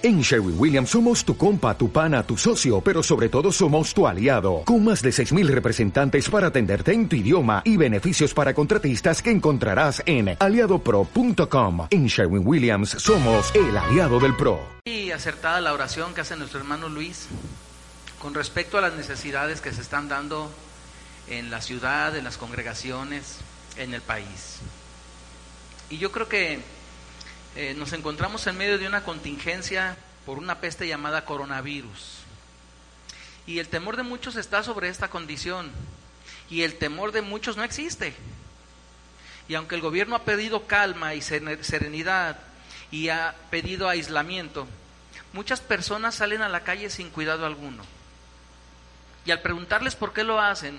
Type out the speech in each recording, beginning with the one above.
En Sherwin Williams somos tu compa, tu pana, tu socio, pero sobre todo somos tu aliado, con más de 6.000 representantes para atenderte en tu idioma y beneficios para contratistas que encontrarás en aliadopro.com. En Sherwin Williams somos el aliado del PRO. Y acertada la oración que hace nuestro hermano Luis con respecto a las necesidades que se están dando en la ciudad, en las congregaciones, en el país. Y yo creo que eh, nos encontramos en medio de una contingencia por una peste llamada coronavirus. Y el temor de muchos está sobre esta condición. Y el temor de muchos no existe. Y aunque el gobierno ha pedido calma y serenidad y ha pedido aislamiento, muchas personas salen a la calle sin cuidado alguno. Y al preguntarles por qué lo hacen,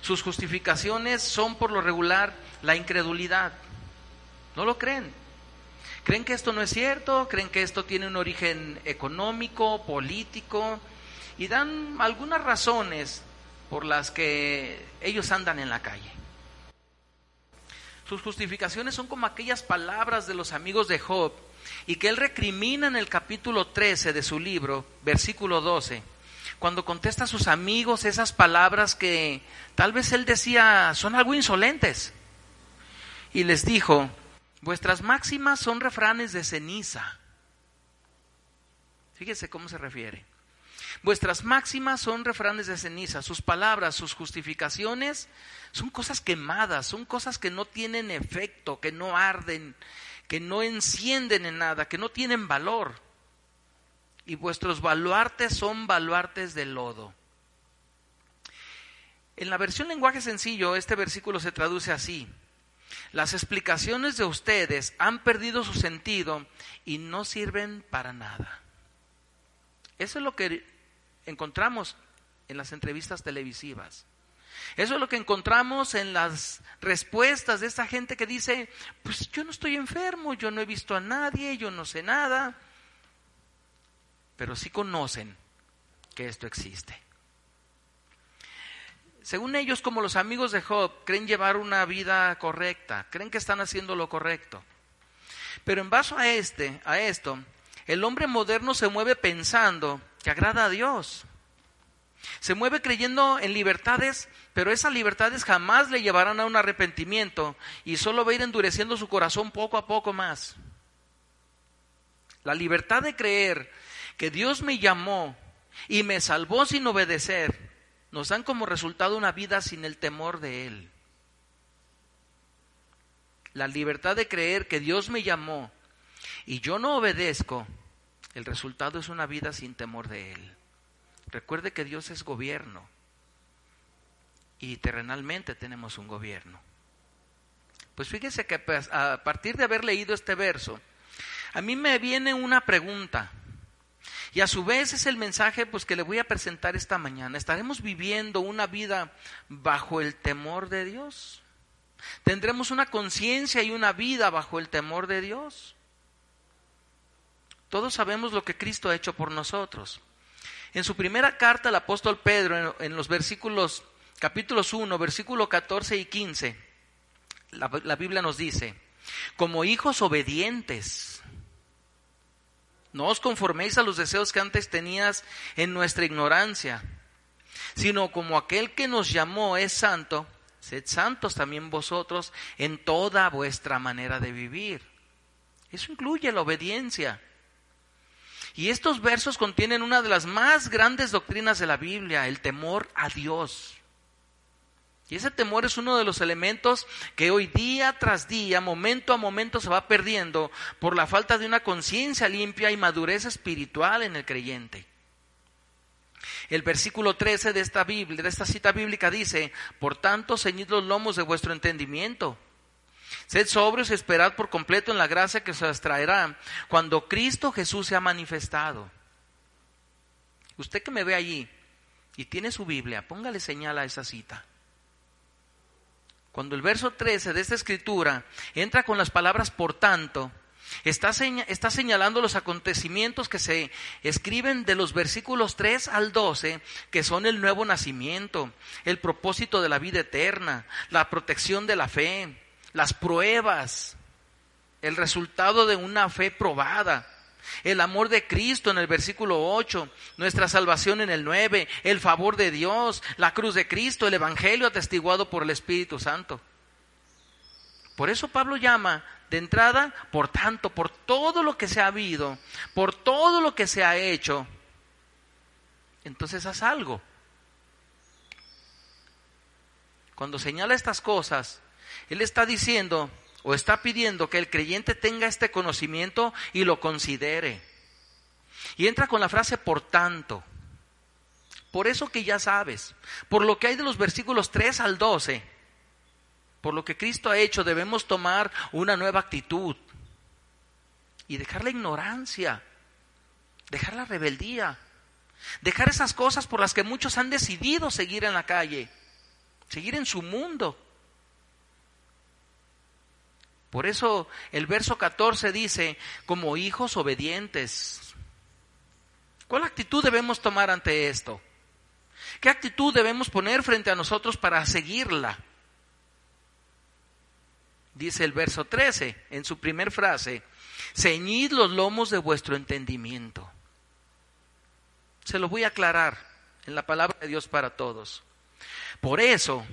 sus justificaciones son por lo regular la incredulidad. No lo creen. ¿Creen que esto no es cierto? ¿Creen que esto tiene un origen económico, político? Y dan algunas razones por las que ellos andan en la calle. Sus justificaciones son como aquellas palabras de los amigos de Job y que él recrimina en el capítulo 13 de su libro, versículo 12, cuando contesta a sus amigos esas palabras que tal vez él decía son algo insolentes. Y les dijo, Vuestras máximas son refranes de ceniza. Fíjese cómo se refiere. Vuestras máximas son refranes de ceniza. Sus palabras, sus justificaciones son cosas quemadas, son cosas que no tienen efecto, que no arden, que no encienden en nada, que no tienen valor. Y vuestros baluartes son baluartes de lodo. En la versión lenguaje sencillo, este versículo se traduce así. Las explicaciones de ustedes han perdido su sentido y no sirven para nada. Eso es lo que encontramos en las entrevistas televisivas. Eso es lo que encontramos en las respuestas de esta gente que dice, pues yo no estoy enfermo, yo no he visto a nadie, yo no sé nada, pero sí conocen que esto existe. Según ellos, como los amigos de Job, creen llevar una vida correcta, creen que están haciendo lo correcto. Pero en base a este, a esto, el hombre moderno se mueve pensando que agrada a Dios. Se mueve creyendo en libertades, pero esas libertades jamás le llevarán a un arrepentimiento y solo va a ir endureciendo su corazón poco a poco más. La libertad de creer que Dios me llamó y me salvó sin obedecer nos dan como resultado una vida sin el temor de Él. La libertad de creer que Dios me llamó y yo no obedezco, el resultado es una vida sin temor de Él. Recuerde que Dios es gobierno y terrenalmente tenemos un gobierno. Pues fíjese que a partir de haber leído este verso, a mí me viene una pregunta. Y a su vez es el mensaje pues que le voy a presentar esta mañana. ¿Estaremos viviendo una vida bajo el temor de Dios? ¿Tendremos una conciencia y una vida bajo el temor de Dios? Todos sabemos lo que Cristo ha hecho por nosotros. En su primera carta el apóstol Pedro, en, los versículos, capítulos 1, versículo 14 y 15, la, la Biblia nos dice, como hijos obedientes, no os conforméis a los deseos que antes tenías en nuestra ignorancia, sino como aquel que nos llamó es santo, sed santos también vosotros en toda vuestra manera de vivir. Eso incluye la obediencia. Y estos versos contienen una de las más grandes doctrinas de la Biblia, el temor a Dios. Y ese temor es uno de los elementos que hoy día tras día, momento a momento se va perdiendo por la falta de una conciencia limpia y madurez espiritual en el creyente. El versículo 13 de esta Biblia, de esta cita bíblica dice, "Por tanto, ceñid los lomos de vuestro entendimiento. Sed sobrios y esperad por completo en la gracia que se os traerá cuando Cristo Jesús se ha manifestado." Usted que me ve allí y tiene su Biblia, póngale señal a esa cita. Cuando el verso 13 de esta escritura entra con las palabras por tanto, está, señalando los acontecimientos que se escriben de los versículos 3 al 12, que son el nuevo nacimiento, el propósito de la vida eterna, la protección de la fe, las pruebas, el resultado de una fe probada, el amor de Cristo en el versículo 8, nuestra salvación en el 9, el favor de Dios, la cruz de Cristo, el Evangelio atestiguado por el Espíritu Santo. Por eso Pablo llama de entrada, por tanto, por todo lo que se ha habido, por todo lo que se ha hecho, entonces haz algo. Cuando señala estas cosas, él está diciendo o está pidiendo que el creyente tenga este conocimiento y lo considere. Y entra con la frase por tanto. Por eso que ya sabes, por lo que hay de los versículos 3 al 12, por lo que Cristo ha hecho, debemos tomar una nueva actitud y dejar la ignorancia, dejar la rebeldía, dejar esas cosas por las que muchos han decidido seguir en la calle, seguir en su mundo. Por eso el verso 14 dice, como hijos obedientes. ¿Cuál actitud debemos tomar ante esto? ¿Qué actitud debemos poner frente a nosotros para seguirla? Dice el verso 13 en su primer frase, ceñid los lomos de vuestro entendimiento. Se lo voy a aclarar en la palabra de Dios para todos. Por eso,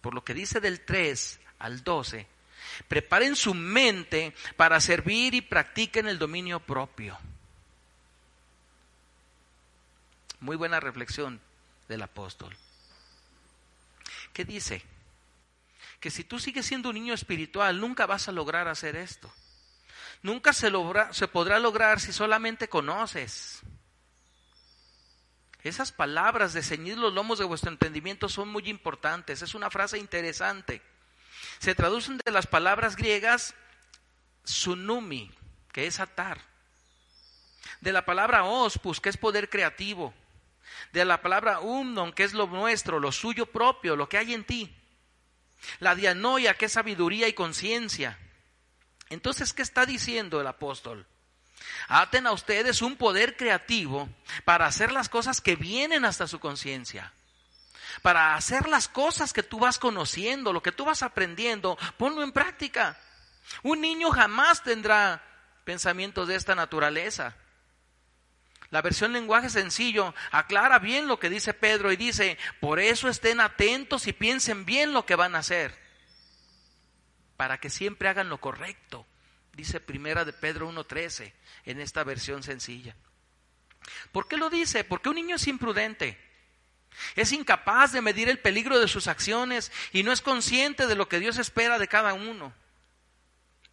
por lo que dice del 3 al 12, preparen su mente para servir y practiquen el dominio propio. Muy buena reflexión del apóstol. ¿Qué dice? Que si tú sigues siendo un niño espiritual, nunca vas a lograr hacer esto. Nunca se, logra, se podrá lograr si solamente conoces. Esas palabras de ceñir los lomos de vuestro entendimiento son muy importantes. Es una frase interesante se traducen de las palabras griegas sunumi, que es atar, de la palabra ospus, que es poder creativo, de la palabra umnon, que es lo nuestro, lo suyo propio, lo que hay en ti, la dianoia, que es sabiduría y conciencia. Entonces, ¿qué está diciendo el apóstol? Aten a ustedes un poder creativo para hacer las cosas que vienen hasta su conciencia para hacer las cosas que tú vas conociendo, lo que tú vas aprendiendo, ponlo en práctica. Un niño jamás tendrá pensamientos de esta naturaleza. La versión lenguaje sencillo aclara bien lo que dice Pedro y dice, por eso estén atentos y piensen bien lo que van a hacer, para que siempre hagan lo correcto, dice primera de Pedro 1.13 en esta versión sencilla. ¿Por qué lo dice? Porque un niño es imprudente. Es incapaz de medir el peligro de sus acciones y no es consciente de lo que Dios espera de cada uno.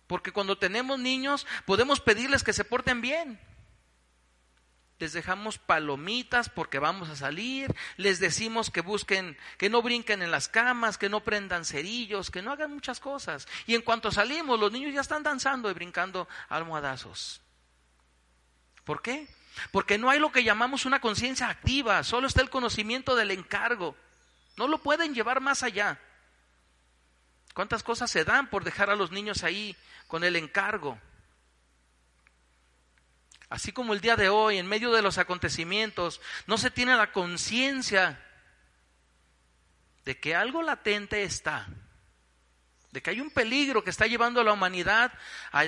Porque cuando tenemos niños podemos pedirles que se porten bien. Les dejamos palomitas porque vamos a salir, les decimos que busquen, que no brinquen en las camas, que no prendan cerillos, que no hagan muchas cosas. Y en cuanto salimos, los niños ya están danzando y brincando almohadazos. ¿Por qué? Porque no hay lo que llamamos una conciencia activa, solo está el conocimiento del encargo. No lo pueden llevar más allá. ¿Cuántas cosas se dan por dejar a los niños ahí con el encargo? Así como el día de hoy, en medio de los acontecimientos, no se tiene la conciencia de que algo latente está de que hay un peligro que está llevando a la humanidad a,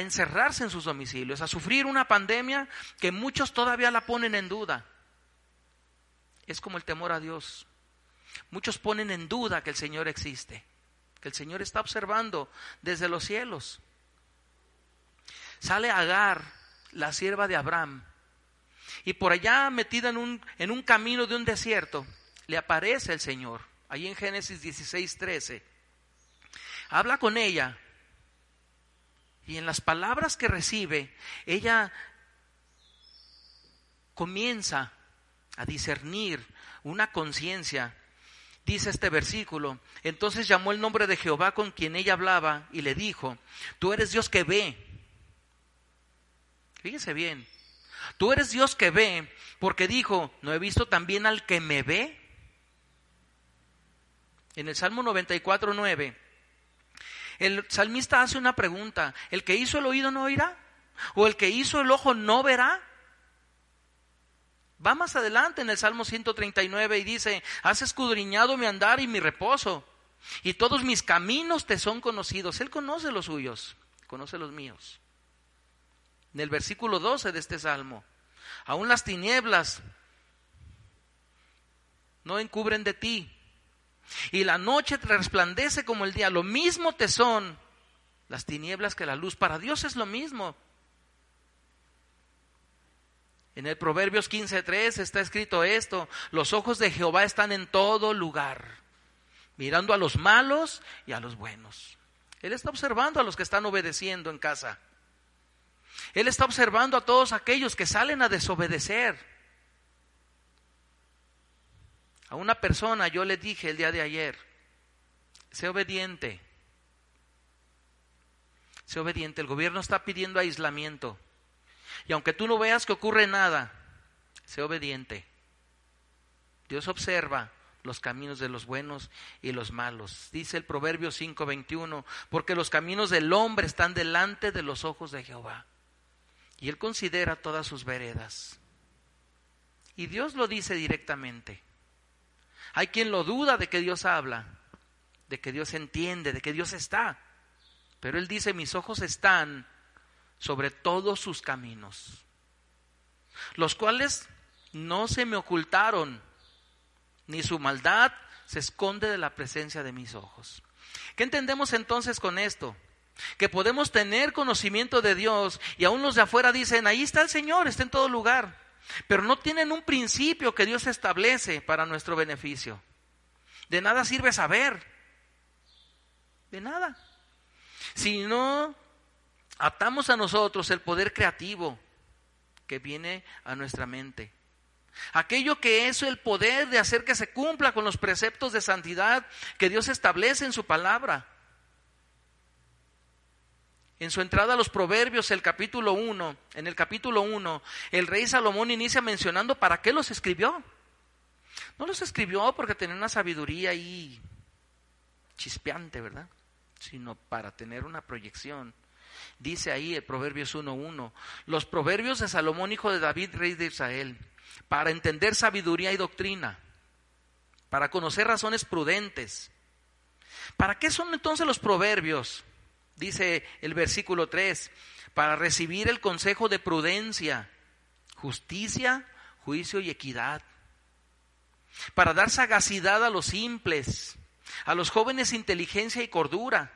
encerrarse en sus domicilios, a sufrir una pandemia que muchos todavía la ponen en duda. Es como el temor a Dios. Muchos ponen en duda que el Señor existe, que el Señor está observando desde los cielos. Sale Agar, la sierva de Abraham, y por allá metida en un, en un camino de un desierto, le aparece el Señor, ahí en Génesis 16, 13 habla con ella y en las palabras que recibe, ella comienza a discernir una conciencia. Dice este versículo, entonces llamó el nombre de Jehová con quien ella hablaba y le dijo, tú eres Dios que ve. Fíjese bien, tú eres Dios que ve, porque dijo, ¿no he visto también al que me ve? En el Salmo 94, 9 el salmista hace una pregunta, ¿el que hizo el oído no oirá? ¿O el que hizo el ojo no verá? Va más adelante en el Salmo 139 y dice, has escudriñado mi andar y mi reposo, y todos mis caminos te son conocidos. Él conoce los suyos, conoce los míos. en el versículo 12 de este salmo. Aún las tinieblas no encubren de ti. Y la noche resplandece como el día. Lo mismo te son las tinieblas que la luz. Para Dios es lo mismo. En el Proverbios 15.3 está escrito esto, los ojos de Jehová están en todo lugar, mirando a los malos y a los buenos. Él está observando a los que están obedeciendo en casa. Él está observando a todos aquellos que salen a desobedecer. A una persona yo le dije el día de ayer, sé obediente. Sé obediente. El gobierno está pidiendo aislamiento. Y aunque tú no veas que ocurre nada, sé obediente. Dios observa los caminos de los buenos y los malos. Dice el Proverbio 5:21, porque los caminos del hombre están delante de los ojos de Jehová. Y él considera todas sus veredas. Y Dios lo dice directamente. Hay quien lo duda de que Dios habla, de que Dios entiende, de que Dios está. Pero él dice, mis ojos están sobre todos sus caminos, los cuales no se me ocultaron, ni su maldad se esconde de la presencia de mis ojos. ¿Qué entendemos entonces con esto? Que podemos tener conocimiento de Dios y aún los de afuera dicen, ahí está el Señor, está en todo lugar, pero no tienen un principio que Dios establece para nuestro beneficio. De nada sirve saber, de nada. Si no atamos a nosotros el poder creativo que viene a nuestra mente. Aquello que es el poder de hacer que se cumpla con los preceptos de santidad que Dios establece en su palabra. En su entrada a los Proverbios, el capítulo 1, en el capítulo 1, el rey Salomón inicia mencionando para qué los escribió. No los escribió porque tenía una sabiduría ahí chispeante, ¿verdad? Sino para tener una proyección Dice ahí el Proverbios 1.1, los proverbios de Salomón, hijo de David, rey de Israel, para entender sabiduría y doctrina, para conocer razones prudentes. ¿Para qué son entonces los proverbios? Dice el versículo 3, para recibir el consejo de prudencia, justicia, juicio y equidad, para dar sagacidad a los simples, a los jóvenes inteligencia y cordura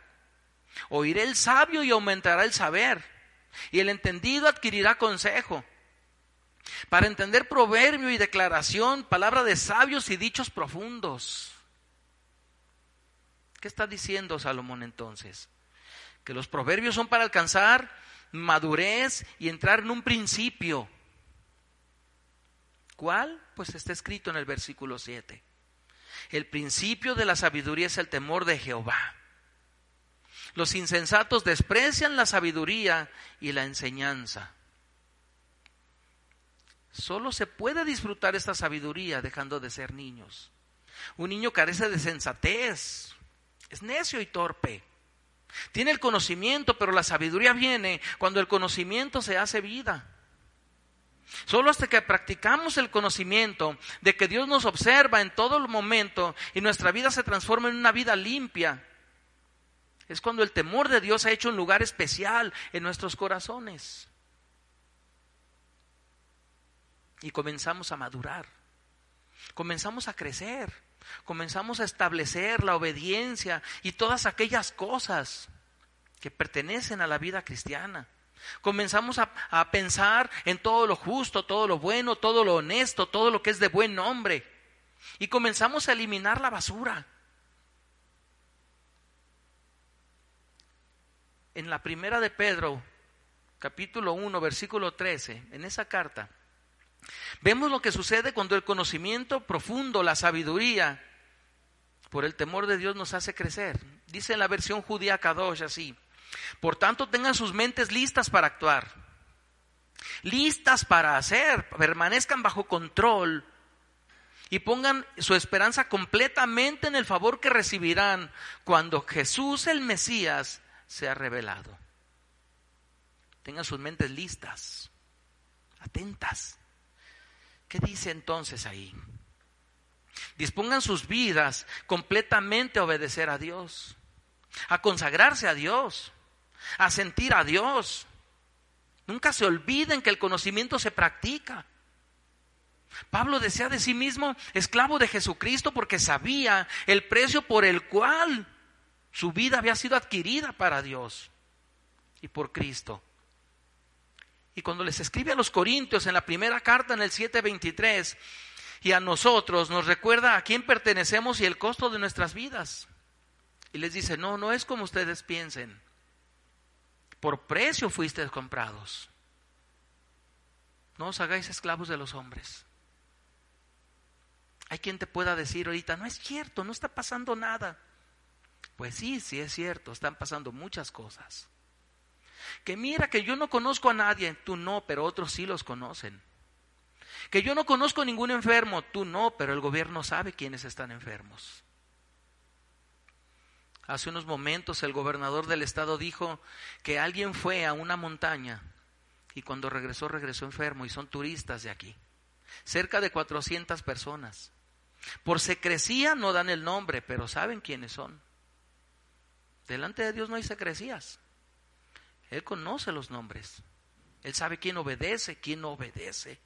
Oiré el sabio y aumentará el saber, y el entendido adquirirá consejo. Para entender proverbio y declaración, palabra de sabios y dichos profundos. ¿Qué está diciendo Salomón entonces? Que los proverbios son para alcanzar madurez y entrar en un principio. ¿Cuál? Pues está escrito en el versículo 7. El principio de la sabiduría es el temor de Jehová. Los insensatos desprecian la sabiduría y la enseñanza. Solo se puede disfrutar esta sabiduría dejando de ser niños. Un niño carece de sensatez, es necio y torpe. Tiene el conocimiento, pero la sabiduría viene cuando el conocimiento se hace vida. Solo hasta que practicamos el conocimiento de que Dios nos observa en todo momento y nuestra vida se transforma en una vida limpia, es cuando el temor de Dios ha hecho un lugar especial en nuestros corazones. Y comenzamos a madurar, comenzamos a crecer, comenzamos a establecer la obediencia y todas aquellas cosas que pertenecen a la vida cristiana. Comenzamos a, a, pensar en todo lo justo, todo lo bueno, todo lo honesto, todo lo que es de buen nombre. Y comenzamos a eliminar la basura. en la primera de Pedro, capítulo 1, versículo 13, en esa carta, vemos lo que sucede cuando el conocimiento profundo, la sabiduría, por el temor de Dios nos hace crecer. Dice en la versión judía Kadosh así, por tanto tengan sus mentes listas para actuar, listas para hacer, permanezcan bajo control y pongan su esperanza completamente en el favor que recibirán cuando Jesús el Mesías se ha revelado. Tengan sus mentes listas, atentas. ¿Qué dice entonces ahí? Dispongan sus vidas completamente a obedecer a Dios, a consagrarse a Dios, a sentir a Dios. Nunca se olviden que el conocimiento se practica. Pablo decía de sí mismo esclavo de Jesucristo porque sabía el precio por el cual su vida había sido adquirida para Dios y por Cristo. Y cuando les escribe a los Corintios en la primera carta en el 7:23 y a nosotros nos recuerda a quién pertenecemos y el costo de nuestras vidas. Y les dice, no, no es como ustedes piensen. Por precio fuisteis comprados. No os hagáis esclavos de los hombres. Hay quien te pueda decir ahorita, no es cierto, no está pasando nada. Pues sí, sí es cierto, están pasando muchas cosas. Que mira que yo no conozco a nadie, tú no, pero otros sí los conocen. Que yo no conozco a ningún enfermo, tú no, pero el gobierno sabe quiénes están enfermos. Hace unos momentos el gobernador del estado dijo que alguien fue a una montaña y cuando regresó regresó enfermo y son turistas de aquí. Cerca de 400 personas. Por secrecía no dan el nombre, pero saben quiénes son. Delante de Dios no hay secrecías. Él conoce los nombres. Él sabe quién obedece, quién no obedece.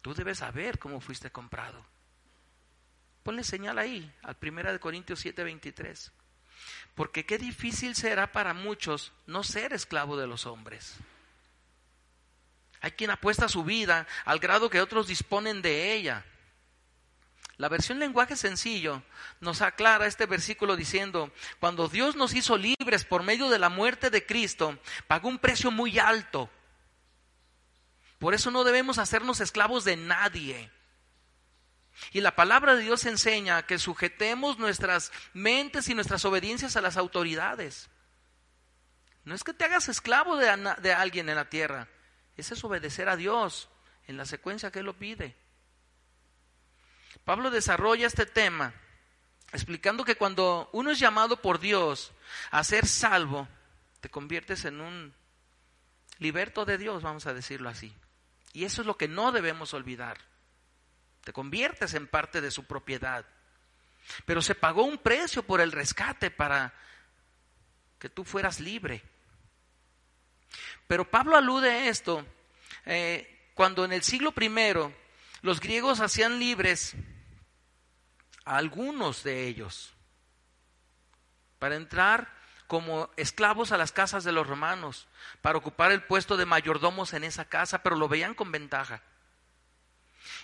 Tú debes saber cómo fuiste comprado. Ponle señal ahí, al 1 de Corintios 7:23. Porque qué difícil será para muchos no ser esclavo de los hombres. Hay quien apuesta su vida al grado que otros disponen de ella. La versión lenguaje sencillo nos aclara este versículo diciendo, cuando Dios nos hizo libres por medio de la muerte de Cristo, pagó un precio muy alto. Por eso no debemos hacernos esclavos de nadie. Y la palabra de Dios enseña que sujetemos nuestras mentes y nuestras obediencias a las autoridades. No es que te hagas esclavo de, alguien en la tierra, ese es obedecer a Dios en la secuencia que Él lo pide. Pablo desarrolla este tema explicando que cuando uno es llamado por Dios a ser salvo, te conviertes en un liberto de Dios, vamos a decirlo así. Y eso es lo que no debemos olvidar. Te conviertes en parte de su propiedad. Pero se pagó un precio por el rescate para que tú fueras libre. Pero Pablo alude a esto eh, cuando en el siglo I los griegos hacían libres a algunos de ellos para entrar como esclavos a las casas de los romanos, para ocupar el puesto de mayordomos en esa casa, pero lo veían con ventaja.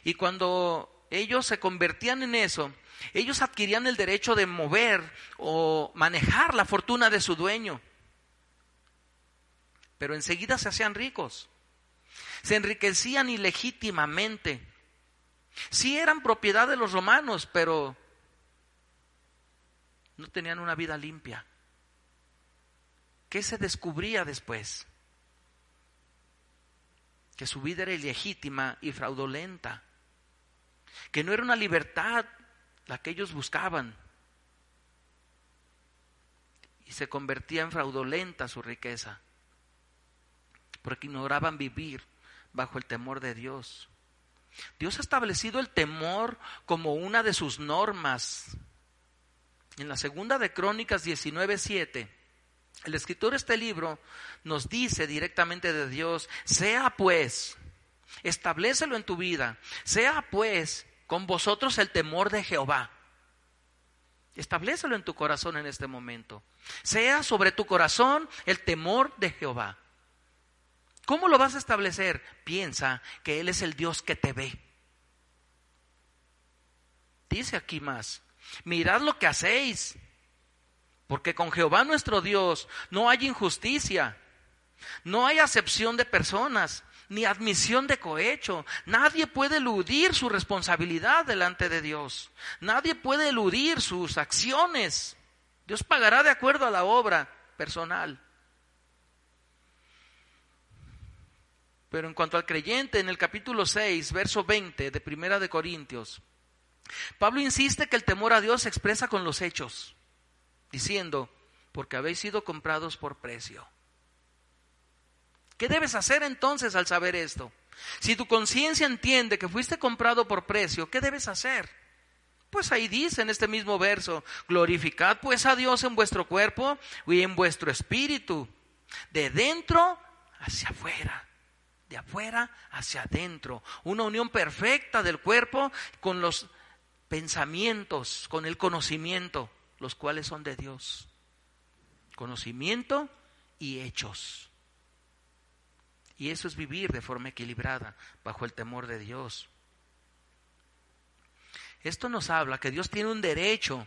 Y cuando ellos se convertían en eso, ellos adquirían el derecho de mover o manejar la fortuna de su dueño pero enseguida se hacían ricos. Se enriquecían ilegítimamente. Sí eran propiedad de los romanos, pero no tenían una vida limpia. ¿Qué se descubría después? Que su vida era ilegítima y fraudulenta. Que no era una libertad la que ellos buscaban. Y se convertía en fraudulenta su riqueza porque ignoraban vivir bajo el temor de Dios. Dios ha establecido el temor como una de sus normas. En la segunda de Crónicas 19:7, el escritor de este libro nos dice directamente de Dios, sea pues, establecelo en tu vida, sea pues con vosotros el temor de Jehová. Establecelo en tu corazón en este momento. Sea sobre tu corazón el temor de Jehová. ¿Cómo lo vas a establecer? Piensa que Él es el Dios que te ve. Dice aquí más, mirad lo que hacéis, porque con Jehová nuestro Dios no hay injusticia, no hay acepción de personas, ni admisión de cohecho. Nadie puede eludir su responsabilidad delante de Dios. Nadie puede eludir sus acciones. Dios pagará de acuerdo a la obra personal. Pero en cuanto al creyente, en el capítulo 6, verso 20 de Primera de Corintios, Pablo insiste que el temor a Dios se expresa con los hechos, diciendo, porque habéis sido comprados por precio. ¿Qué debes hacer entonces al saber esto? Si tu conciencia entiende que fuiste comprado por precio, ¿qué debes hacer? Pues ahí dice en este mismo verso, glorificad pues a Dios en vuestro cuerpo y en vuestro espíritu, de dentro hacia afuera, de afuera hacia adentro, una unión perfecta del cuerpo con los pensamientos, con el conocimiento, los cuales son de Dios. Conocimiento y hechos. Y eso es vivir de forma equilibrada, bajo el temor de Dios. Esto nos habla que Dios tiene un derecho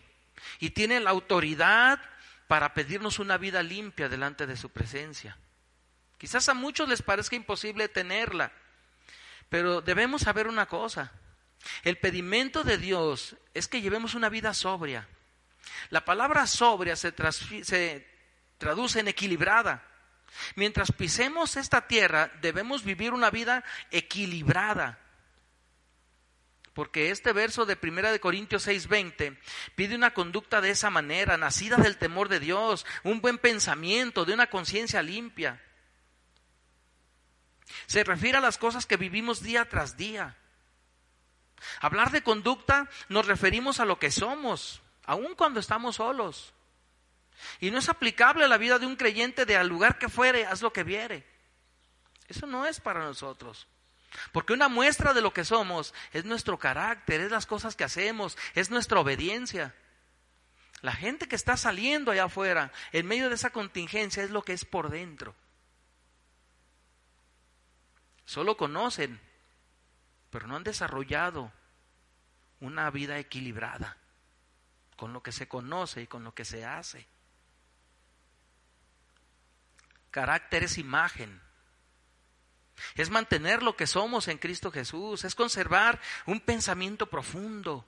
y tiene la autoridad para pedirnos una vida limpia delante de su presencia. Quizás a muchos les parezca imposible tenerla, pero debemos saber una cosa. El pedimento de Dios es que llevemos una vida sobria. La palabra sobria se, traduce en equilibrada. Mientras pisemos esta tierra, debemos vivir una vida equilibrada. Porque este verso de 1 de Corintios 6:20 pide una conducta de esa manera, nacida del temor de Dios, un buen pensamiento, de una conciencia limpia. Se refiere a las cosas que vivimos día tras día. Hablar de conducta nos referimos a lo que somos, aun cuando estamos solos. Y no es aplicable a la vida de un creyente de al lugar que fuere, haz lo que viere. Eso no es para nosotros. Porque una muestra de lo que somos es nuestro carácter, es las cosas que hacemos, es nuestra obediencia. La gente que está saliendo allá afuera, en medio de esa contingencia, es lo que es por dentro. Solo conocen, pero no han desarrollado una vida equilibrada con lo que se conoce y con lo que se hace. Carácter es imagen. Es mantener lo que somos en Cristo Jesús, es conservar un pensamiento profundo,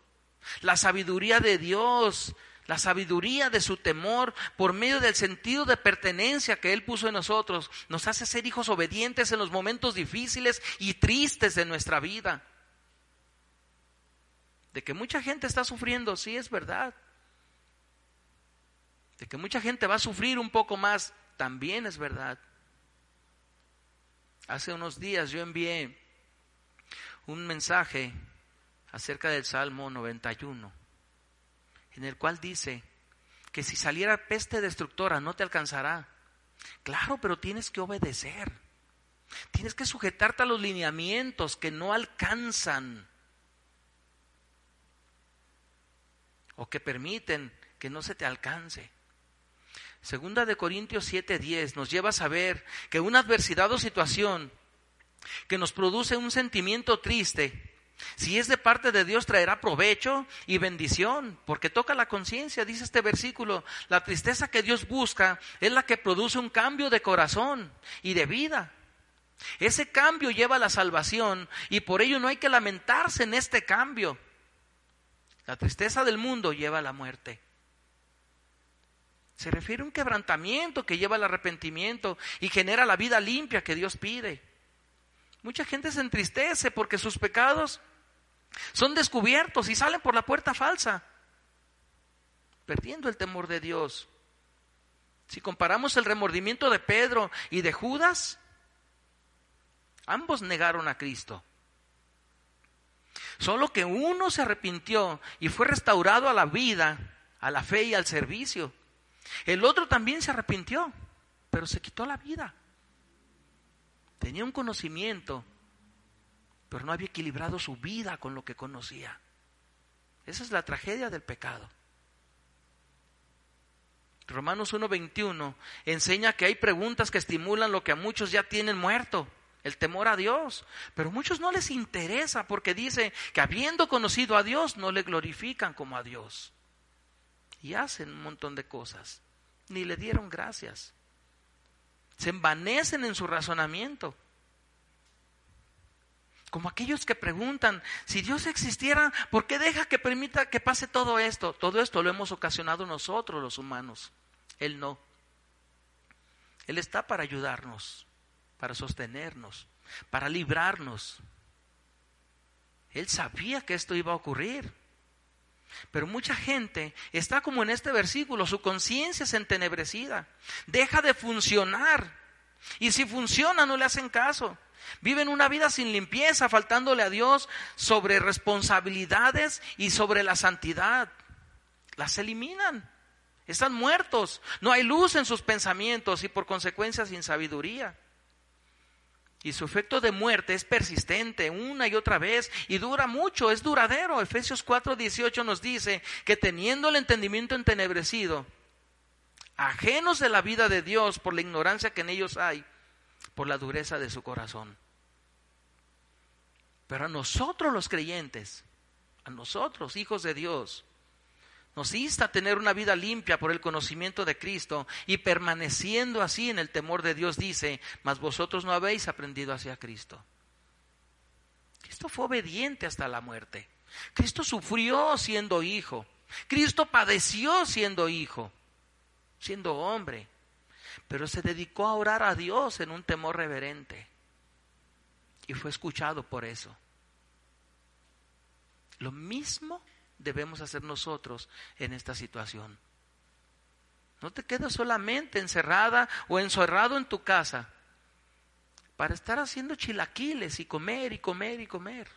la sabiduría de Dios, la sabiduría de su temor por medio del sentido de pertenencia que Él puso en nosotros, nos hace ser hijos obedientes en los momentos difíciles y tristes de nuestra vida. De que mucha gente está sufriendo, sí es verdad. De que mucha gente va a sufrir un poco más, también es verdad. Hace unos días yo envié un mensaje acerca del Salmo 91, en el cual dice que si saliera peste destructora no te alcanzará. Claro, pero tienes que obedecer. Tienes que sujetarte a los lineamientos que no alcanzan o que permiten que no se te alcance. Segunda de Corintios 7:10 nos lleva a saber que una adversidad o situación que nos produce un sentimiento triste, si es de parte de Dios traerá provecho y bendición, porque toca la conciencia, dice este versículo, la tristeza que Dios busca es la que produce un cambio de corazón y de vida. Ese cambio lleva a la salvación y por ello no hay que lamentarse en este cambio. La tristeza del mundo lleva a la muerte. Se refiere a un quebrantamiento que lleva al arrepentimiento y genera la vida limpia que Dios pide. Mucha gente se entristece porque sus pecados son descubiertos y salen por la puerta falsa, perdiendo el temor de Dios. Si comparamos el remordimiento de Pedro y de Judas, ambos negaron a Cristo. Solo que uno se arrepintió y fue restaurado a la vida, a la fe y al servicio. El otro también se arrepintió, pero se quitó la vida. Tenía un conocimiento, pero no había equilibrado su vida con lo que conocía. Esa es la tragedia del pecado. Romanos 1.21 enseña que hay preguntas que estimulan lo que a muchos ya tienen muerto, el temor a Dios. Pero a muchos no les interesa porque dice que habiendo conocido a Dios no le glorifican como a Dios y hacen un montón de cosas. Ni le dieron gracias. Se envanecen en su razonamiento. Como aquellos que preguntan, si Dios existiera, ¿por qué deja que permita que pase todo esto? Todo esto lo hemos ocasionado nosotros los humanos. Él no. Él está para ayudarnos, para sostenernos, para librarnos. Él sabía que esto iba a ocurrir. Pero mucha gente está como en este versículo, su conciencia es entenebrecida, deja de funcionar. Y si funciona, no le hacen caso. Viven una vida sin limpieza, faltándole a Dios sobre responsabilidades y sobre la santidad. Las eliminan. Están muertos. No hay luz en sus pensamientos y por consecuencia sin sabiduría. Y su efecto de muerte es persistente una y otra vez y dura mucho, es duradero. Efesios 4:18 nos dice que teniendo el entendimiento entenebrecido, ajenos de la vida de Dios por la ignorancia que en ellos hay, por la dureza de su corazón. Pero a nosotros los creyentes, a nosotros, hijos de Dios, nos insta a tener una vida limpia por el conocimiento de Cristo y permaneciendo así en el temor de Dios, dice, mas vosotros no habéis aprendido hacia Cristo. Cristo fue obediente hasta la muerte. Cristo sufrió siendo hijo. Cristo padeció siendo hijo, siendo hombre. Pero se dedicó a orar a Dios en un temor reverente. Y fue escuchado por eso. Lo mismo debemos hacer nosotros en esta situación. No te quedes solamente encerrada o encerrado en tu casa para estar haciendo chilaquiles y comer y comer y comer.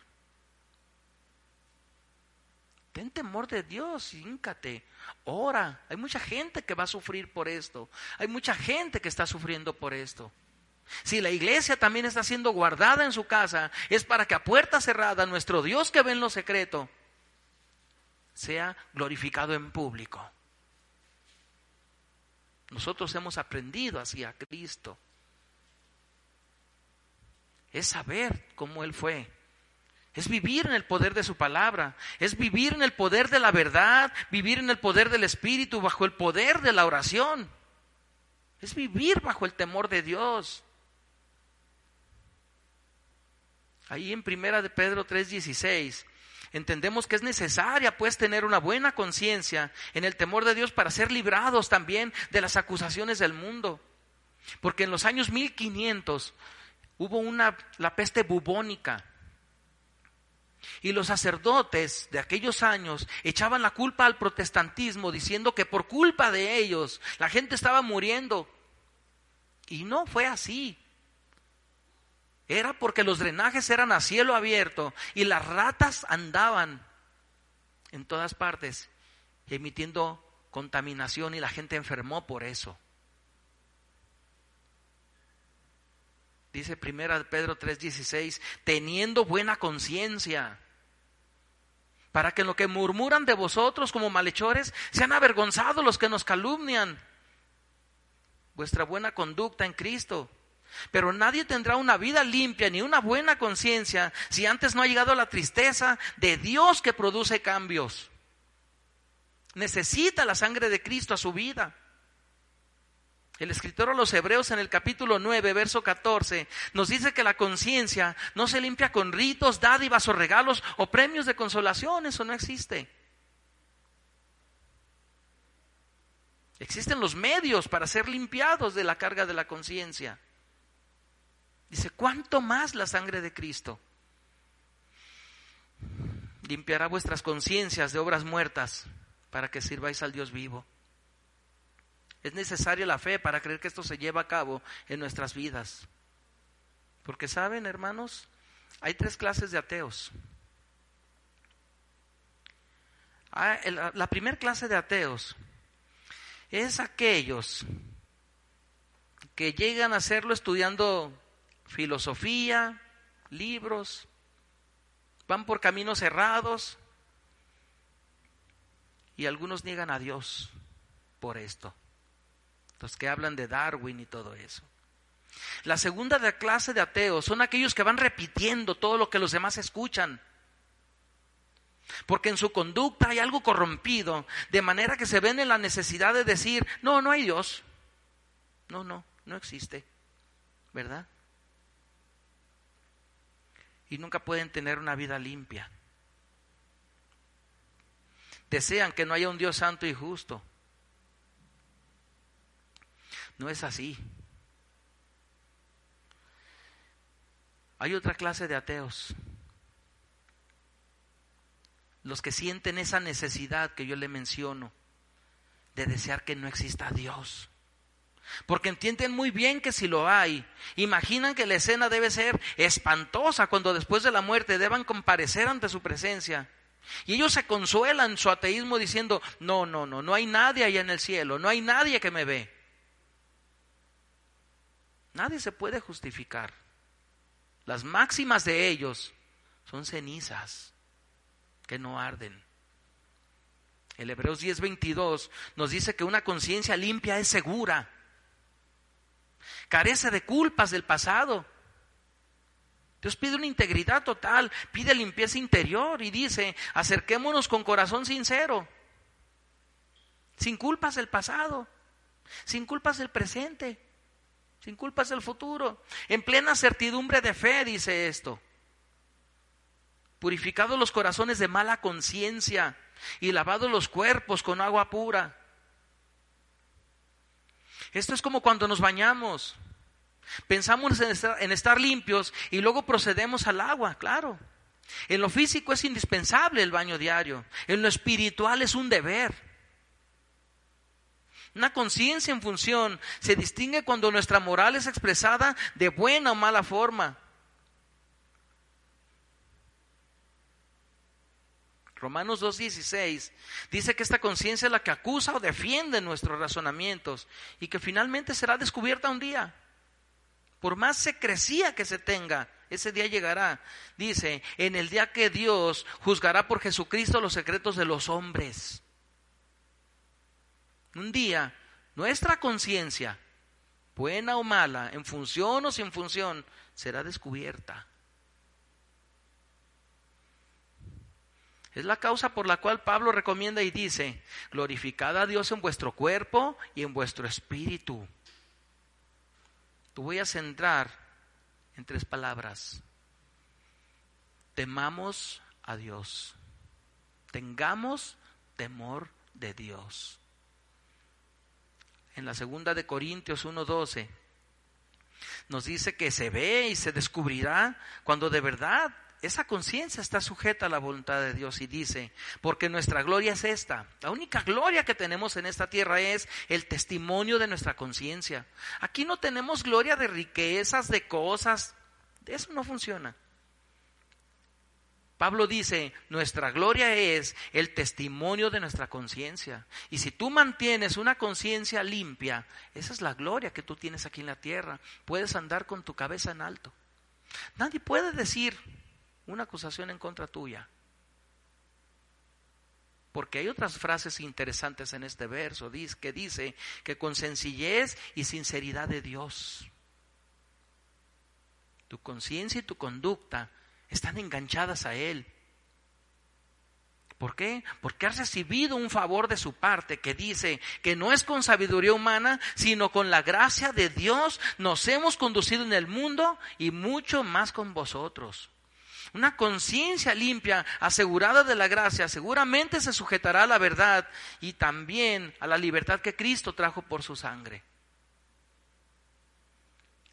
Ten temor de Dios, híncate, ora. Hay mucha gente que va a sufrir por esto. Hay mucha gente que está sufriendo por esto. Si la iglesia también está siendo guardada en su casa, es para que a puerta cerrada nuestro Dios que ve en lo secreto sea glorificado en público. Nosotros hemos aprendido así a Cristo. Es saber cómo Él fue. Es vivir en el poder de su palabra. Es vivir en el poder de la verdad. Vivir en el poder del Espíritu, bajo el poder de la oración. Es vivir bajo el temor de Dios. Ahí en Primera de Pedro 3:16 entendemos que es necesaria pues tener una buena conciencia en el temor de Dios para ser librados también de las acusaciones del mundo. Porque en los años 1500 hubo una la peste bubónica. Y los sacerdotes de aquellos años echaban la culpa al protestantismo diciendo que por culpa de ellos la gente estaba muriendo. Y no fue así. Era porque los drenajes eran a cielo abierto y las ratas andaban en todas partes emitiendo contaminación y la gente enfermó por eso. Dice primera Pedro 3:16, teniendo buena conciencia, para que en lo que murmuran de vosotros como malhechores sean avergonzados los que nos calumnian. Vuestra buena conducta en Cristo pero nadie tendrá una vida limpia ni una buena conciencia si antes no ha llegado la tristeza de Dios que produce cambios. Necesita la sangre de Cristo a su vida. El escritor a los Hebreos en el capítulo 9, verso 14, nos dice que la conciencia no se limpia con ritos, dádivas o regalos o premios de consolación, eso no existe. Existen los medios para ser limpiados de la carga de la conciencia. Dice, ¿cuánto más la sangre de Cristo? Limpiará vuestras conciencias de obras muertas para que sirváis al Dios vivo. Es necesaria la fe para creer que esto se lleva a cabo en nuestras vidas. Porque saben, hermanos, hay tres clases de ateos. Ah, la primera clase de ateos es aquellos que llegan a hacerlo estudiando filosofía, libros, van por caminos cerrados y algunos niegan a Dios por esto. Los que hablan de Darwin y todo eso. La segunda de clase de ateos son aquellos que van repitiendo todo lo que los demás escuchan. Porque en su conducta hay algo corrompido, de manera que se ven en la necesidad de decir, no, no hay Dios. No, no, no existe. ¿Verdad? y nunca pueden tener una vida limpia. Desean que no haya un Dios santo y justo. No es así. Hay otra clase de ateos. Los que sienten esa necesidad que yo le menciono de desear que no exista Dios. Porque entienden muy bien que si lo hay, imaginan que la escena debe ser espantosa cuando después de la muerte deban comparecer ante su presencia Y ellos se consuelan su ateísmo diciendo, no, no, no, no hay nadie allá en el cielo, no hay nadie que me ve. Nadie se puede justificar. Las máximas de ellos son cenizas que no arden. El Hebreos 10:22 nos dice que una conciencia limpia es segura. Carece de culpas del pasado. Dios pide una integridad total, pide limpieza interior y dice, acerquémonos con corazón sincero, sin culpas del pasado, sin culpas del presente, sin culpas del futuro, en plena certidumbre de fe, dice esto. Purificados los corazones de mala conciencia y lavados los cuerpos con agua pura. Esto es como cuando nos bañamos. Pensamos en estar, limpios y luego procedemos al agua, claro. En lo físico es indispensable el baño diario. En lo espiritual es un deber. Una conciencia en función se distingue cuando nuestra moral es expresada de buena o mala forma. Romanos 2.16 dice que esta conciencia es la que acusa o defiende nuestros razonamientos y que finalmente será descubierta un día. Por más secrecía que se tenga, ese día llegará. Dice, en el día que Dios juzgará por Jesucristo los secretos de los hombres. Un día, nuestra conciencia, buena o mala, en función o sin función, será descubierta. Es la causa por la cual Pablo recomienda y dice, glorificad a Dios en vuestro cuerpo y en vuestro espíritu voy a centrar en tres palabras. Temamos a Dios. Tengamos temor de Dios. En la segunda de Corintios 1:12 nos dice que se ve y se descubrirá cuando de verdad esa conciencia está sujeta a la voluntad de Dios y dice, porque nuestra gloria es esta. La única gloria que tenemos en esta tierra es el testimonio de nuestra conciencia. Aquí no tenemos gloria de riquezas, de cosas. Eso no funciona. Pablo dice, nuestra gloria es el testimonio de nuestra conciencia. Y si tú mantienes una conciencia limpia, esa es la gloria que tú tienes aquí en la tierra. Puedes andar con tu cabeza en alto. Nadie puede decir, una acusación en contra tuya. Porque hay otras frases interesantes en este verso que dice que con sencillez y sinceridad de Dios, tu conciencia y tu conducta están enganchadas a Él. ¿Por qué? Porque has recibido un favor de su parte que dice que no es con sabiduría humana, sino con la gracia de Dios nos hemos conducido en el mundo y mucho más con vosotros. Una conciencia limpia, asegurada de la gracia, seguramente se sujetará a la verdad y también a la libertad que Cristo trajo por su sangre.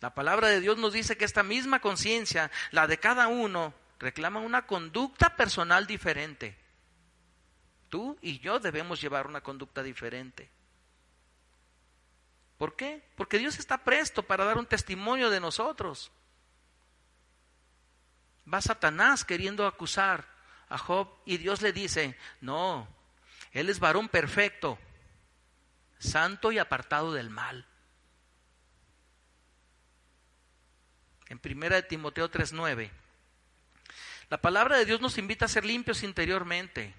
La palabra de Dios nos dice que esta misma conciencia, la de cada uno, reclama una conducta personal diferente. Tú y yo debemos llevar una conducta diferente. ¿Por qué? Porque Dios está presto para dar un testimonio de nosotros. Va Satanás queriendo acusar a Job y Dios le dice, no, él es varón perfecto, santo y apartado del mal. En primera de Timoteo 3:9, la palabra de Dios nos invita a ser limpios interiormente,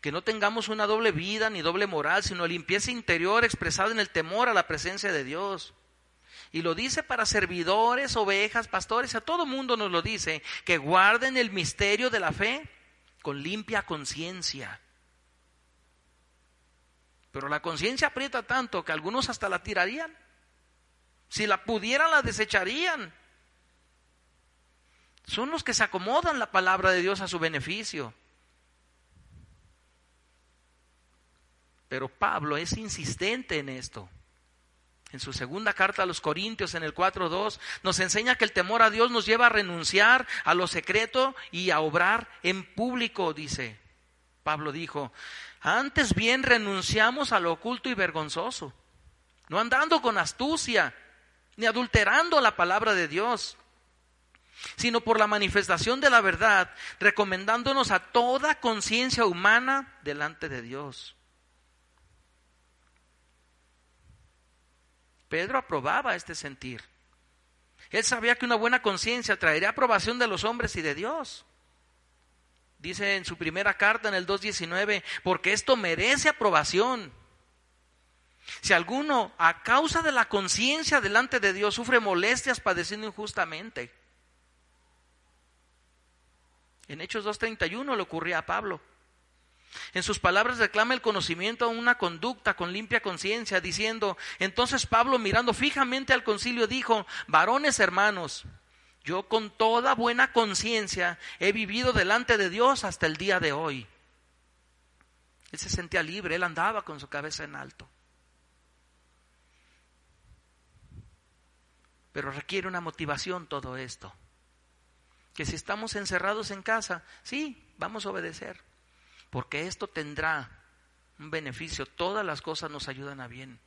que no tengamos una doble vida ni doble moral, sino limpieza interior expresada en el temor a la presencia de Dios. Y lo dice para servidores, ovejas, pastores, a todo mundo nos lo dice, que guarden el misterio de la fe con limpia conciencia. Pero la conciencia aprieta tanto que algunos hasta la tirarían. Si la pudieran, la desecharían. Son los que se acomodan la palabra de Dios a su beneficio. Pero Pablo es insistente en esto en su segunda carta a los Corintios en el 4.2, nos enseña que el temor a Dios nos lleva a renunciar a lo secreto y a obrar en público, dice. Pablo dijo, antes bien renunciamos a lo oculto y vergonzoso, no andando con astucia, ni adulterando la palabra de Dios, sino por la manifestación de la verdad, recomendándonos a toda conciencia humana delante de Dios. Pedro aprobaba este sentir. Él sabía que una buena conciencia traería aprobación de los hombres y de Dios. Dice en su primera carta en el 2.19, porque esto merece aprobación. Si alguno a causa de la conciencia delante de Dios sufre molestias padeciendo injustamente. En Hechos 2.31 le ocurría a Pablo. En sus palabras reclama el conocimiento a una conducta con limpia conciencia, diciendo, entonces Pablo mirando fijamente al concilio dijo, varones hermanos, yo con toda buena conciencia he vivido delante de Dios hasta el día de hoy. Él se sentía libre, él andaba con su cabeza en alto. Pero requiere una motivación todo esto. Que si estamos encerrados en casa, sí, vamos a obedecer porque esto tendrá un beneficio. Todas las cosas nos ayudan a bien.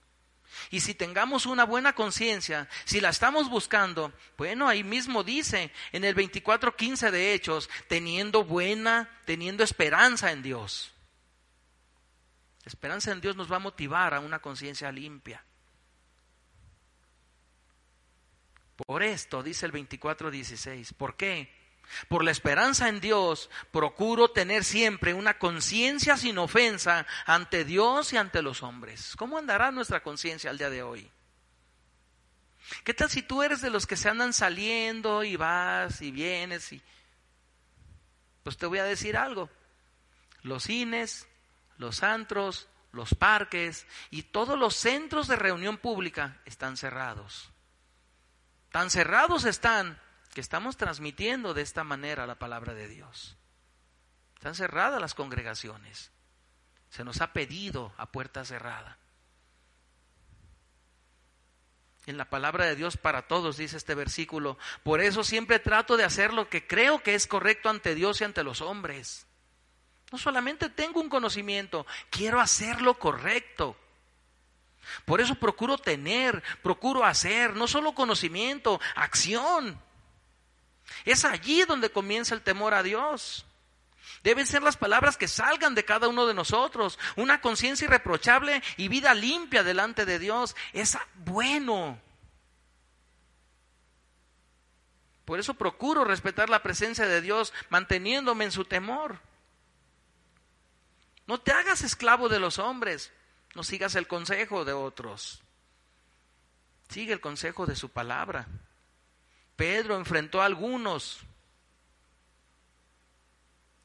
Y si tengamos una buena conciencia, si la estamos buscando, bueno, ahí mismo dice en el 24:15 de Hechos, teniendo buena, teniendo esperanza en Dios. esperanza en Dios nos va a motivar a una conciencia limpia. Por esto, dice el 24:16, ¿por qué? Por la esperanza en Dios, procuro tener siempre una conciencia sin ofensa ante Dios y ante los hombres. ¿Cómo andará nuestra conciencia al día de hoy? ¿Qué tal si tú eres de los que se andan saliendo y vas y vienes y pues te voy a decir algo. Los cines, los antros, los parques y todos los centros de reunión pública están cerrados. Tan cerrados están estamos transmitiendo de esta manera la palabra de Dios. Están cerradas las congregaciones. Se nos ha pedido a puerta cerrada. En la palabra de Dios para todos, dice este versículo. Por eso siempre trato de hacer lo que creo que es correcto ante Dios y ante los hombres. No solamente tengo un conocimiento, quiero hacer lo correcto. Por eso procuro tener, procuro hacer, no solo conocimiento, acción. Es allí donde comienza el temor a Dios. Deben ser las palabras que salgan de cada uno de nosotros. Una conciencia irreprochable y vida limpia delante de Dios. Es bueno. Por eso procuro respetar la presencia de Dios manteniéndome en su temor. No te hagas esclavo de los hombres. No sigas el consejo de otros. Sigue el consejo de su palabra. Pedro enfrentó a algunos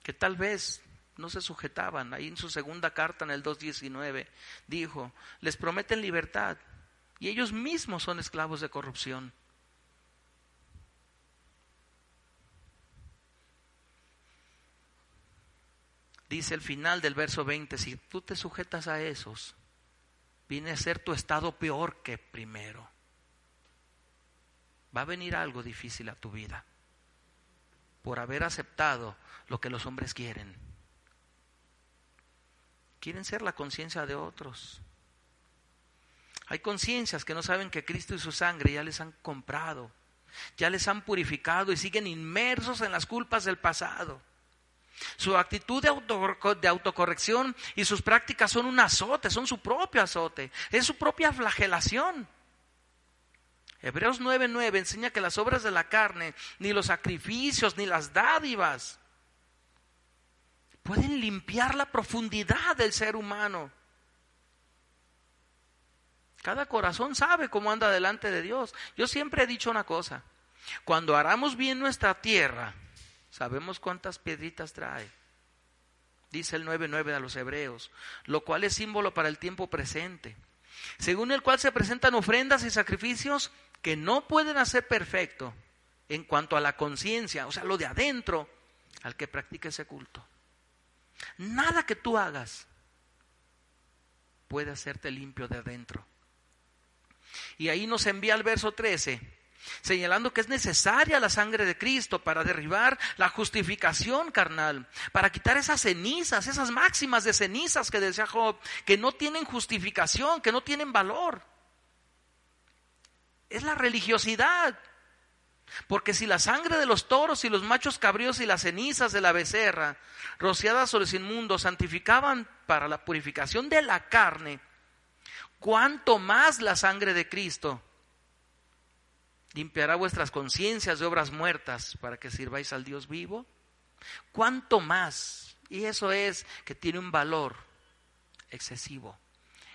que tal vez no se sujetaban. Ahí en su segunda carta, en el 2.19, dijo, les prometen libertad y ellos mismos son esclavos de corrupción. Dice el final del verso 20, si tú te sujetas a esos, viene a ser tu estado peor que primero va a venir algo difícil a tu vida por haber aceptado lo que los hombres quieren. Quieren ser la conciencia de otros. Hay conciencias que no saben que Cristo y su sangre ya les han comprado, ya les han purificado y siguen inmersos en las culpas del pasado. Su actitud de, de, autocorrección y sus prácticas son un azote, son su propio azote, es su propia flagelación. Hebreos 9:9 enseña que las obras de la carne, ni los sacrificios, ni las dádivas, pueden limpiar la profundidad del ser humano. Cada corazón sabe cómo anda delante de Dios. Yo siempre he dicho una cosa, cuando haramos bien nuestra tierra, sabemos cuántas piedritas trae. Dice el 9:9 a los hebreos, lo cual es símbolo para el tiempo presente, según el cual se presentan ofrendas y sacrificios que no pueden hacer perfecto en cuanto a la conciencia, o sea, lo de adentro, al que practique ese culto. Nada que tú hagas puede hacerte limpio de adentro. Y ahí nos envía el verso 13, señalando que es necesaria la sangre de Cristo para derribar la justificación carnal, para quitar esas cenizas, esas máximas de cenizas que decía Job, que no tienen justificación, que no tienen valor es la religiosidad. Porque si la sangre de los toros y los machos cabríos y las cenizas de la becerra, rociadas sobre los inmundos, santificaban para la purificación de la carne, cuánto más la sangre de Cristo limpiará vuestras conciencias de obras muertas para que sirváis al Dios vivo. Cuánto más, y eso es que tiene un valor excesivo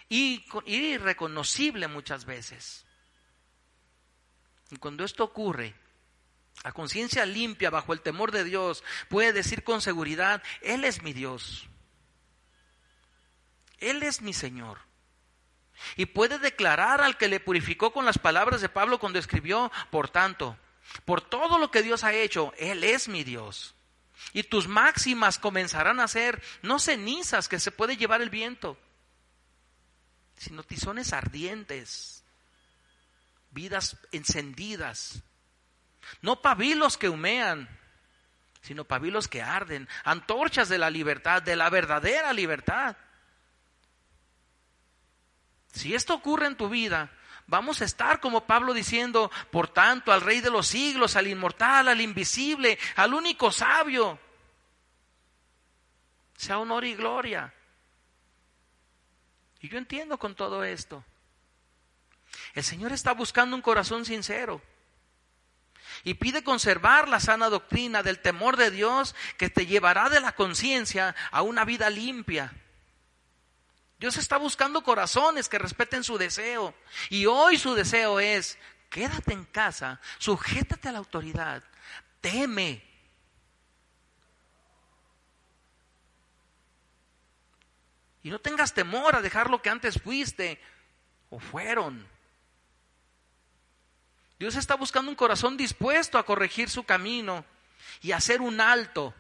y, irreconocible muchas veces. Y cuando esto ocurre, la conciencia limpia bajo el temor de Dios puede decir con seguridad, Él es mi Dios. Él es mi Señor. Y puede declarar al que le purificó con las palabras de Pablo cuando escribió, por tanto, por todo lo que Dios ha hecho, Él es mi Dios. Y tus máximas comenzarán a ser no cenizas que se puede llevar el viento, sino tizones ardientes, vidas encendidas, no pabilos que humean, sino pabilos que arden, antorchas de la libertad, de la verdadera libertad. Si esto ocurre en tu vida, vamos a estar como Pablo diciendo, por tanto, al Rey de los siglos, al inmortal, al invisible, al único sabio, sea honor y gloria. Y yo entiendo con todo esto. El Señor está buscando un corazón sincero y pide conservar la sana doctrina del temor de Dios que te llevará de la conciencia a una vida limpia. Dios está buscando corazones que respeten su deseo. Y hoy su deseo es, quédate en casa, sujétate a la autoridad, teme. Y no tengas temor a dejar lo que antes fuiste o fueron. Dios está buscando un corazón dispuesto a corregir su camino y hacer un alto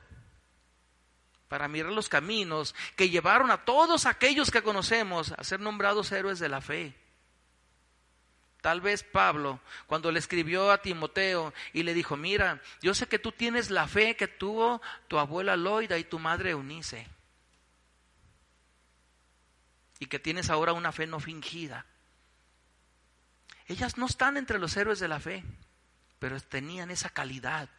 para mirar los caminos que llevaron a todos aquellos que conocemos a ser nombrados héroes de la fe. Tal vez Pablo, cuando le escribió a Timoteo y le dijo, mira, yo sé que tú tienes la fe que tuvo tu abuela Loida y tu madre Eunice, y que tienes ahora una fe no fingida. Ellas no están entre los héroes de la fe, pero tenían esa calidad.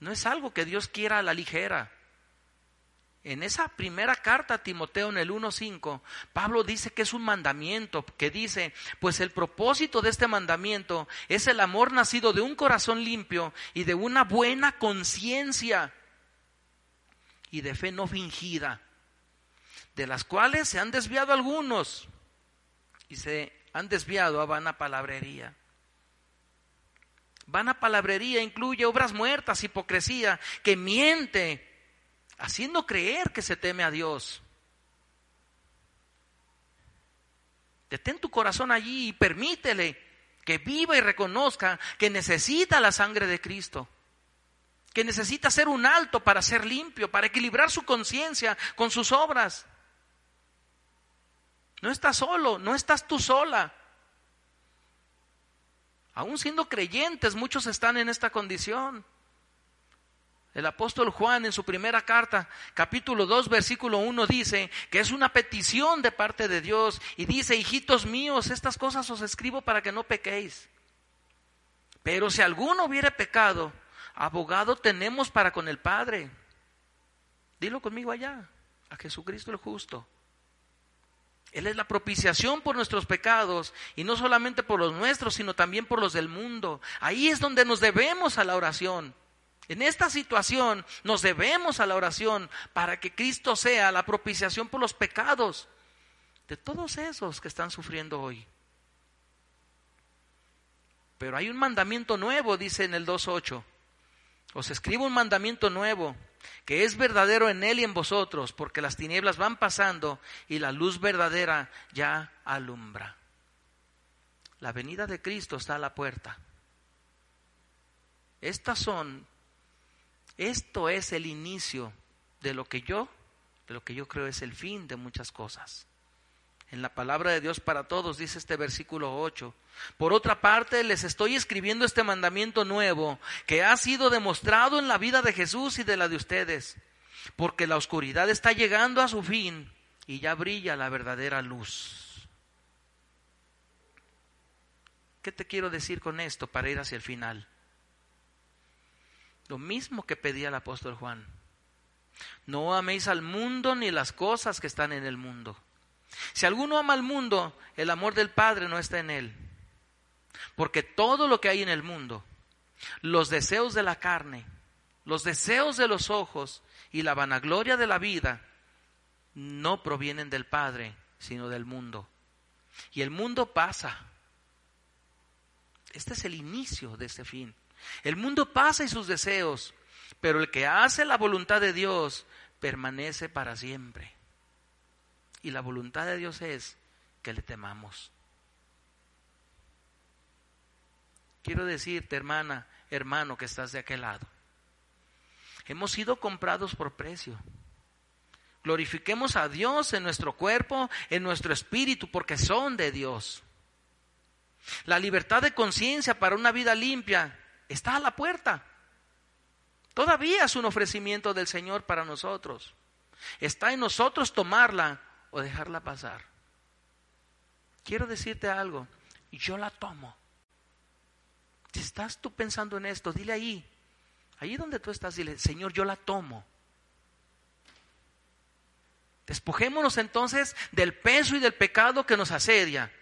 No es algo que Dios quiera a la ligera. En esa primera carta a Timoteo en el 1.5, Pablo dice que es un mandamiento, que dice, pues el propósito de este mandamiento es el amor nacido de un corazón limpio y de una buena conciencia y de fe no fingida de las cuales se han desviado algunos y se han desviado a vana palabrería. Vana palabrería incluye obras muertas, hipocresía, que miente, haciendo creer que se teme a Dios. Detén tu corazón allí y permítele que viva y reconozca que necesita la sangre de Cristo, que necesita ser un alto para ser limpio, para equilibrar su conciencia con sus obras. No estás solo, no estás tú sola. Aún siendo creyentes, muchos están en esta condición. El apóstol Juan en su primera carta, capítulo 2, versículo 1 dice que es una petición de parte de Dios y dice, hijitos míos, estas cosas os escribo para que no pequéis. Pero si alguno hubiere pecado, abogado tenemos para con el Padre. Dilo conmigo allá, a Jesucristo el justo. Él es la propiciación por nuestros pecados y no solamente por los nuestros, sino también por los del mundo. Ahí es donde nos debemos a la oración. En esta situación nos debemos a la oración para que Cristo sea la propiciación por los pecados de todos esos que están sufriendo hoy. Pero hay un mandamiento nuevo, dice en el 2.8. Os escribo un mandamiento nuevo que es verdadero en Él y en vosotros, porque las tinieblas van pasando y la luz verdadera ya alumbra. La venida de Cristo está a la puerta. Estas son, esto es el inicio de lo que yo, de lo que yo creo es el fin de muchas cosas en la palabra de Dios para todos, dice este versículo 8. Por otra parte, les estoy escribiendo este mandamiento nuevo que ha sido demostrado en la vida de Jesús y de la de ustedes, porque la oscuridad está llegando a su fin y ya brilla la verdadera luz. ¿Qué te quiero decir con esto para ir hacia el final? Lo mismo que pedía el apóstol Juan. No améis al mundo ni las cosas que están en el mundo. Si alguno ama al mundo, el amor del Padre no está en él. Porque todo lo que hay en el mundo, los deseos de la carne, los deseos de los ojos y la vanagloria de la vida, no provienen del Padre, sino del mundo. Y el mundo pasa. Este es el inicio de este fin. El mundo pasa y sus deseos, pero el que hace la voluntad de Dios permanece para siempre. Y la voluntad de Dios es que le temamos. Quiero decirte, hermana, hermano, que estás de aquel lado. Hemos sido comprados por precio. Glorifiquemos a Dios en nuestro cuerpo, en nuestro espíritu, porque son de Dios. La libertad de conciencia para una vida limpia está a la puerta. Todavía es un ofrecimiento del Señor para nosotros. Está en nosotros tomarla o dejarla pasar. Quiero decirte algo, yo la tomo. Si estás tú pensando en esto, dile ahí, ahí donde tú estás, dile, Señor, yo la tomo. Despojémonos entonces del peso y del pecado que nos asedia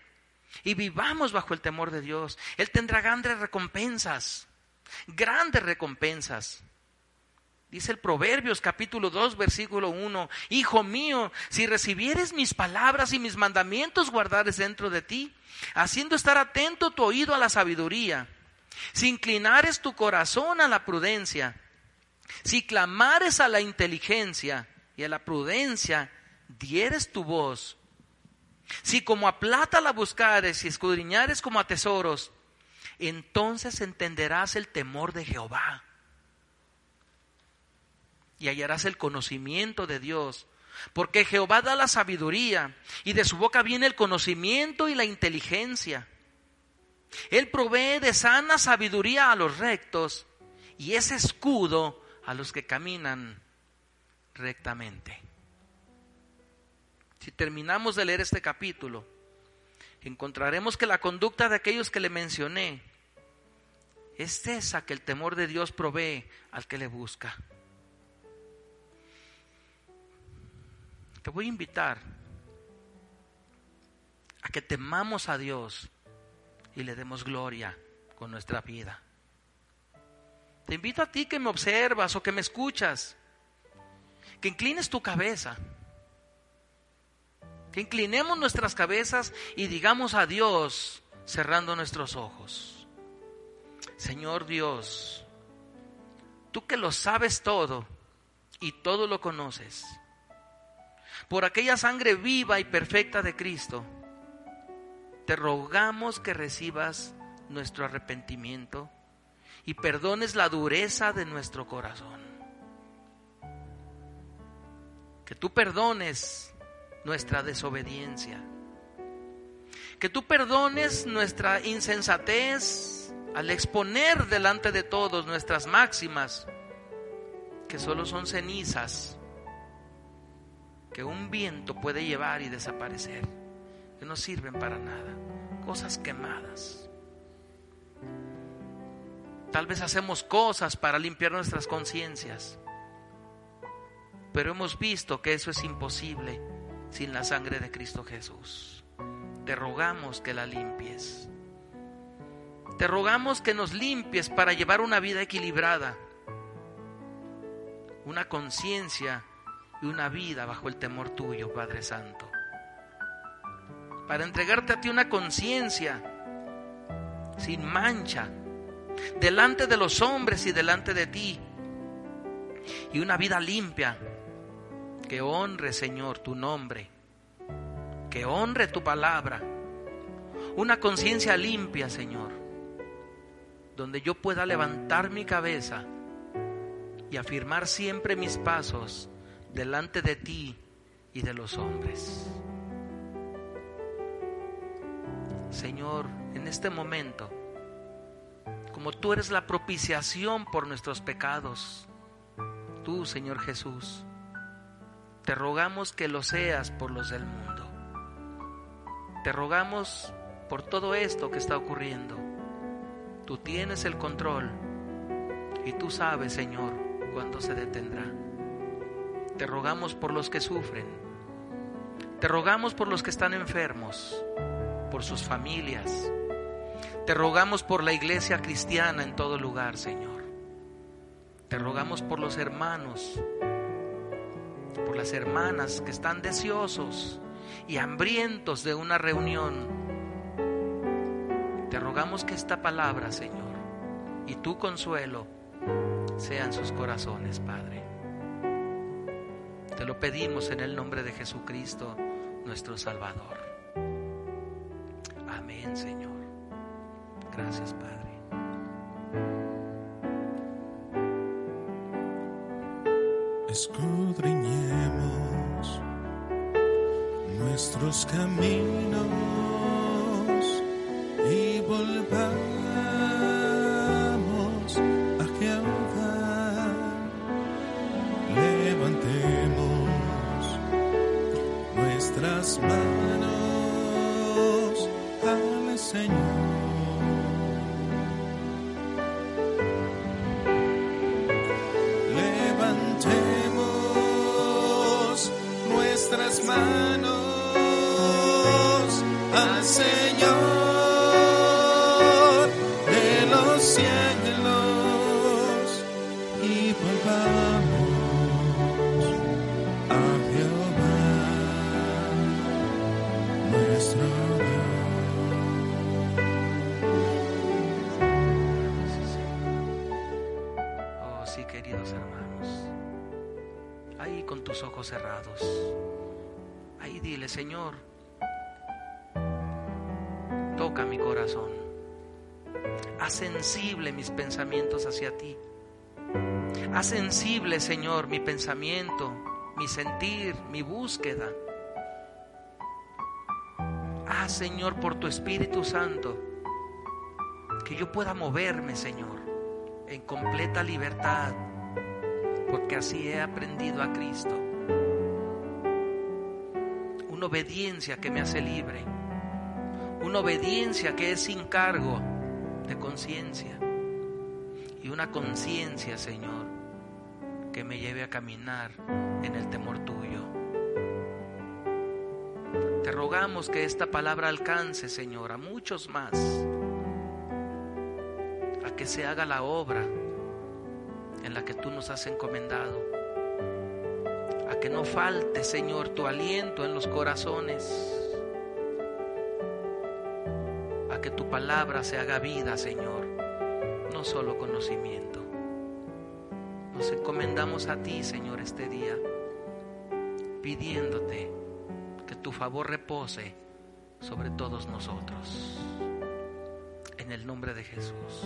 y vivamos bajo el temor de Dios. Él tendrá grandes recompensas, grandes recompensas. Dice el Proverbios capítulo 2 versículo 1, Hijo mío, si recibieres mis palabras y mis mandamientos guardares dentro de ti, haciendo estar atento tu oído a la sabiduría, si inclinares tu corazón a la prudencia, si clamares a la inteligencia, y a la prudencia dieres tu voz, si como a plata la buscares y escudriñares como a tesoros, entonces entenderás el temor de Jehová y hallarás el conocimiento de Dios. Porque Jehová da la sabiduría y de su boca viene el conocimiento y la inteligencia. Él provee de sana sabiduría a los rectos y es escudo a los que caminan rectamente. Si terminamos de leer este capítulo, encontraremos que la conducta de aquellos que le mencioné es esa que el temor de Dios provee al que le busca. Te voy a invitar a que temamos a Dios y le demos gloria con nuestra vida. Te invito a ti que me observas o que me escuchas que inclines tu cabeza, que inclinemos nuestras cabezas y digamos a Dios cerrando nuestros ojos. Señor Dios, tú que lo sabes todo y todo lo conoces, por aquella sangre viva y perfecta de Cristo, te rogamos que recibas nuestro arrepentimiento y perdones la dureza de nuestro corazón. Que tú perdones nuestra desobediencia, que tú perdones nuestra insensatez al exponer delante de todos nuestras máximas, que solo son cenizas que un viento puede llevar y desaparecer, que no sirven para nada, cosas quemadas. Tal vez hacemos cosas para limpiar nuestras conciencias, pero hemos visto que eso es imposible sin la sangre de Cristo Jesús. Te rogamos que la limpies. Te rogamos que nos limpies para llevar una vida equilibrada, una conciencia y una vida bajo el temor tuyo, Padre Santo. Para entregarte a ti una conciencia sin mancha, delante de los hombres y delante de ti, y una vida limpia que honre, Señor, tu nombre, que honre tu palabra, una conciencia limpia, Señor, donde yo pueda levantar mi cabeza y afirmar siempre mis pasos delante de ti y de los hombres. Señor, en este momento, como tú eres la propiciación por nuestros pecados, tú, Señor Jesús, te rogamos que lo seas por los del mundo. Te rogamos por todo esto que está ocurriendo. Tú tienes el control y tú sabes, Señor, cuándo se detendrá. Te rogamos por los que sufren. Te rogamos por los que están enfermos, por sus familias. Te rogamos por la iglesia cristiana en todo lugar, Señor. Te rogamos por los hermanos, por las hermanas que están deseosos y hambrientos de una reunión. Te rogamos que esta palabra, Señor, y tu consuelo sean sus corazones, Padre. Te lo pedimos en el nombre de Jesucristo, nuestro Salvador. Amén, Señor. Gracias, Padre. Escudriñemos nuestros caminos y volvamos manos al Señor. Levantemos nuestras manos Sensible mis pensamientos hacia ti. Haz sensible, Señor, mi pensamiento, mi sentir, mi búsqueda. Haz, Señor, por tu Espíritu Santo, que yo pueda moverme, Señor, en completa libertad, porque así he aprendido a Cristo. Una obediencia que me hace libre, una obediencia que es sin cargo conciencia y una conciencia, Señor, que me lleve a caminar en el temor tuyo. Te rogamos que esta palabra alcance, Señor, a muchos más, a que se haga la obra en la que tú nos has encomendado, a que no falte, Señor, tu aliento en los corazones, a que tu palabra se haga vida, Señor, no solo conocimiento. Nos encomendamos a ti, Señor, este día, pidiéndote que tu favor repose sobre todos nosotros. En el nombre de Jesús.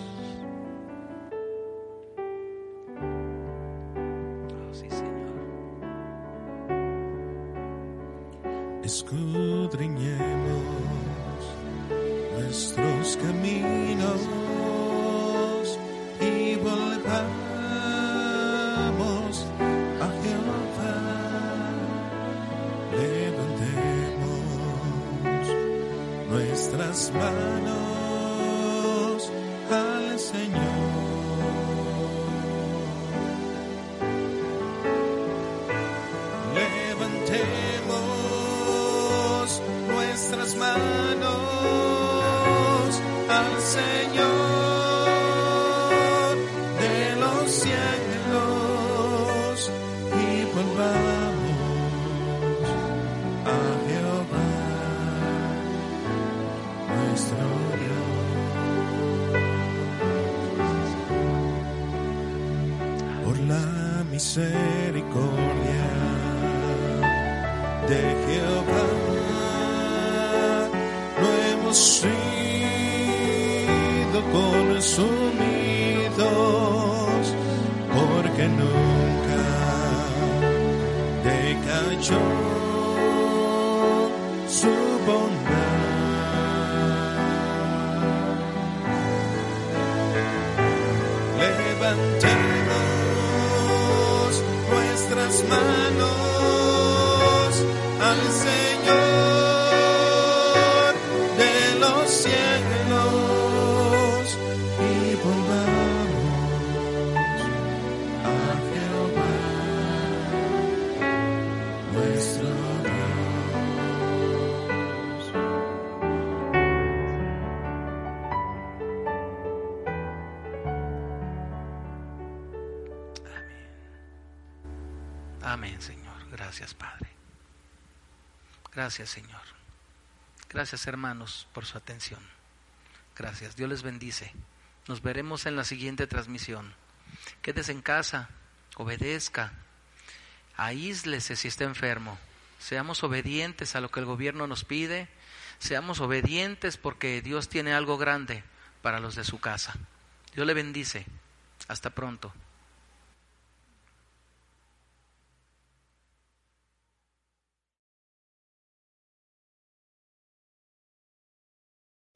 Manos Gracias, Señor. Gracias, hermanos, por su atención. Gracias. Dios les bendice. Nos veremos en la siguiente transmisión. Quédese en casa, obedezca, aíslese si está enfermo. Seamos obedientes a lo que el gobierno nos pide. Seamos obedientes porque Dios tiene algo grande para los de su casa. Dios le bendice. Hasta pronto.